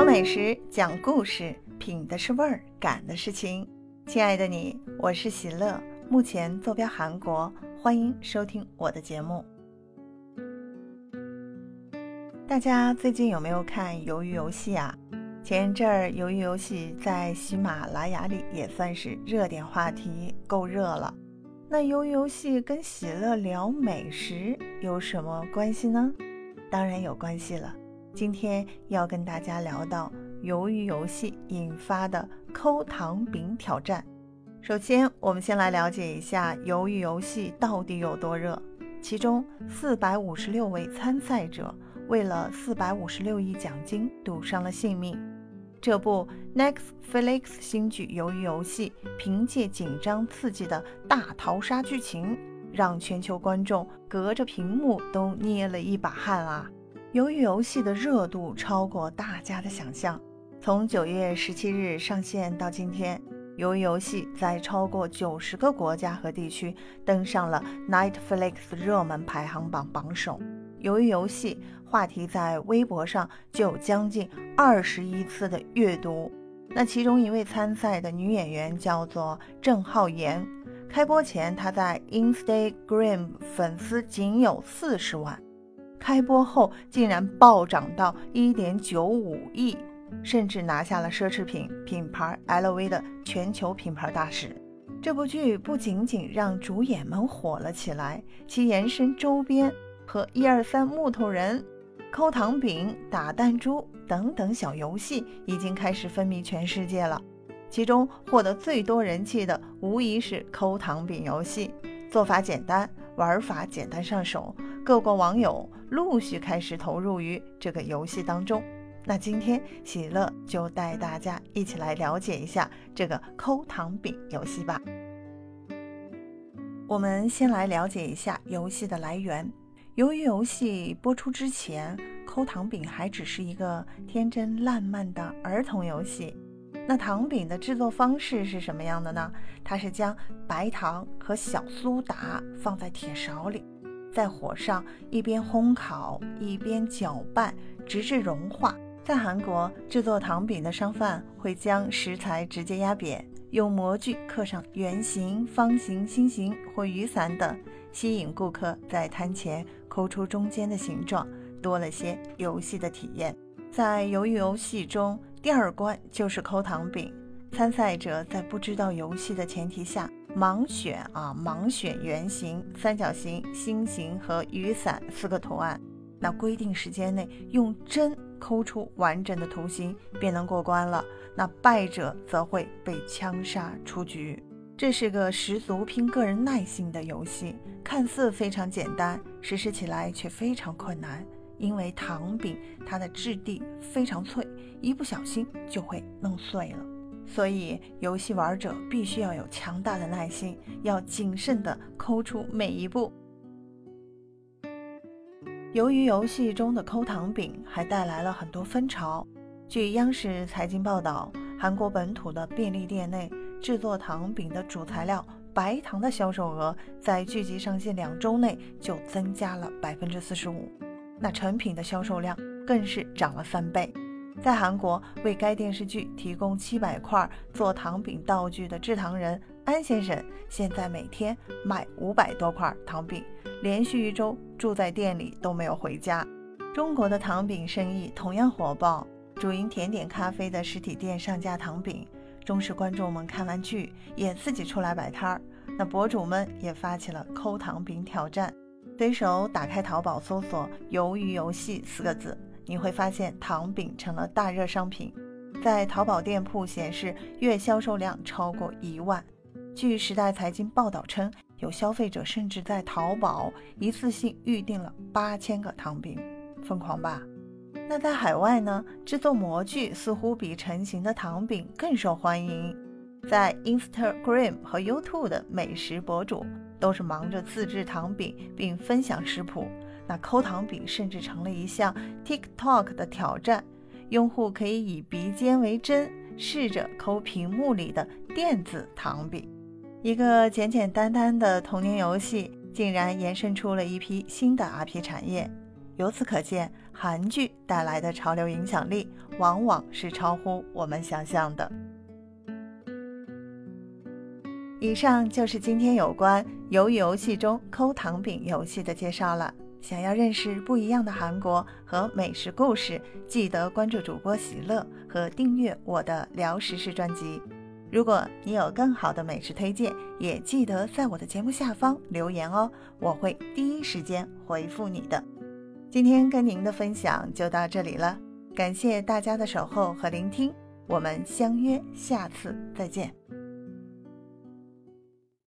聊美食，讲故事，品的是味儿，感的是情。亲爱的你，我是喜乐，目前坐标韩国，欢迎收听我的节目。大家最近有没有看《鱿鱼游戏》啊？前一阵儿《鱿鱼游戏》在喜马拉雅里也算是热点话题，够热了。那《鱿鱼游戏》跟喜乐聊美食有什么关系呢？当然有关系了。今天要跟大家聊到鱿鱼游戏引发的抠糖饼挑战。首先，我们先来了解一下鱿鱼游戏到底有多热。其中，四百五十六位参赛者为了四百五十六亿奖金赌上了性命。这部 Netflix 新剧《鱿鱼游戏》凭借紧张刺激的大逃杀剧情，让全球观众隔着屏幕都捏了一把汗啊！由于游戏的热度超过大家的想象，从九月十七日上线到今天，由于游戏在超过九十个国家和地区登上了 Netflix 热门排行榜榜首。由于游戏话题在微博上就有将近二十亿次的阅读。那其中一位参赛的女演员叫做郑浩妍，开播前她在 Instagram 粉丝仅有四十万。开播后竟然暴涨到一点九五亿，甚至拿下了奢侈品品牌 LV 的全球品牌大使。这部剧不仅仅让主演们火了起来，其延伸周边和一二三木头人、抠糖饼、打弹珠等等小游戏已经开始风靡全世界了。其中获得最多人气的无疑是抠糖饼游戏，做法简单，玩法简单上手。各国网友陆续开始投入于这个游戏当中。那今天喜乐就带大家一起来了解一下这个抠糖饼游戏吧。我们先来了解一下游戏的来源。由于游戏播出之前，抠糖饼还只是一个天真烂漫的儿童游戏。那糖饼的制作方式是什么样的呢？它是将白糖和小苏打放在铁勺里。在火上一边烘烤一边搅拌，直至融化。在韩国，制作糖饼的商贩会将食材直接压扁，用模具刻上圆形、方形、心形或雨伞等，吸引顾客在摊前抠出中间的形状，多了些游戏的体验。在鱿鱼游戏中，第二关就是抠糖饼。参赛者在不知道游戏的前提下。盲选啊，盲选圆形、三角形、心形和雨伞四个图案。那规定时间内用针抠出完整的图形，便能过关了。那败者则会被枪杀出局。这是个十足拼个人耐心的游戏，看似非常简单，实施起来却非常困难。因为糖饼它的质地非常脆，一不小心就会弄碎了。所以，游戏玩者必须要有强大的耐心，要谨慎地抠出每一步。由于游戏中的抠糖饼还带来了很多风潮。据央视财经报道，韩国本土的便利店内制作糖饼的主材料白糖的销售额，在剧集上线两周内就增加了百分之四十五，那成品的销售量更是涨了三倍。在韩国为该电视剧提供七百块做糖饼道具的制糖人安先生，现在每天卖五百多块糖饼，连续一周住在店里都没有回家。中国的糖饼生意同样火爆，主营甜点咖啡的实体店上架糖饼，忠实观众们看完剧也自己出来摆摊儿。那博主们也发起了抠糖饼挑战，随手打开淘宝搜索“鱿鱼游戏”四个字。你会发现糖饼成了大热商品，在淘宝店铺显示月销售量超过一万。据时代财经报道称，有消费者甚至在淘宝一次性预订了八千个糖饼，疯狂吧？那在海外呢？制作模具似乎比成型的糖饼更受欢迎。在 Instagram 和 YouTube 的美食博主都是忙着自制糖饼并分享食谱。那抠糖饼甚至成了一项 TikTok 的挑战，用户可以以鼻尖为针，试着抠屏幕里的电子糖饼。一个简简单单的童年游戏，竟然延伸出了一批新的 IP 产业。由此可见，韩剧带来的潮流影响力往往是超乎我们想象的。以上就是今天有关鱿鱼游戏中抠糖饼游戏的介绍了。想要认识不一样的韩国和美食故事，记得关注主播喜乐和订阅我的聊时事专辑。如果你有更好的美食推荐，也记得在我的节目下方留言哦，我会第一时间回复你的。今天跟您的分享就到这里了，感谢大家的守候和聆听，我们相约下次再见。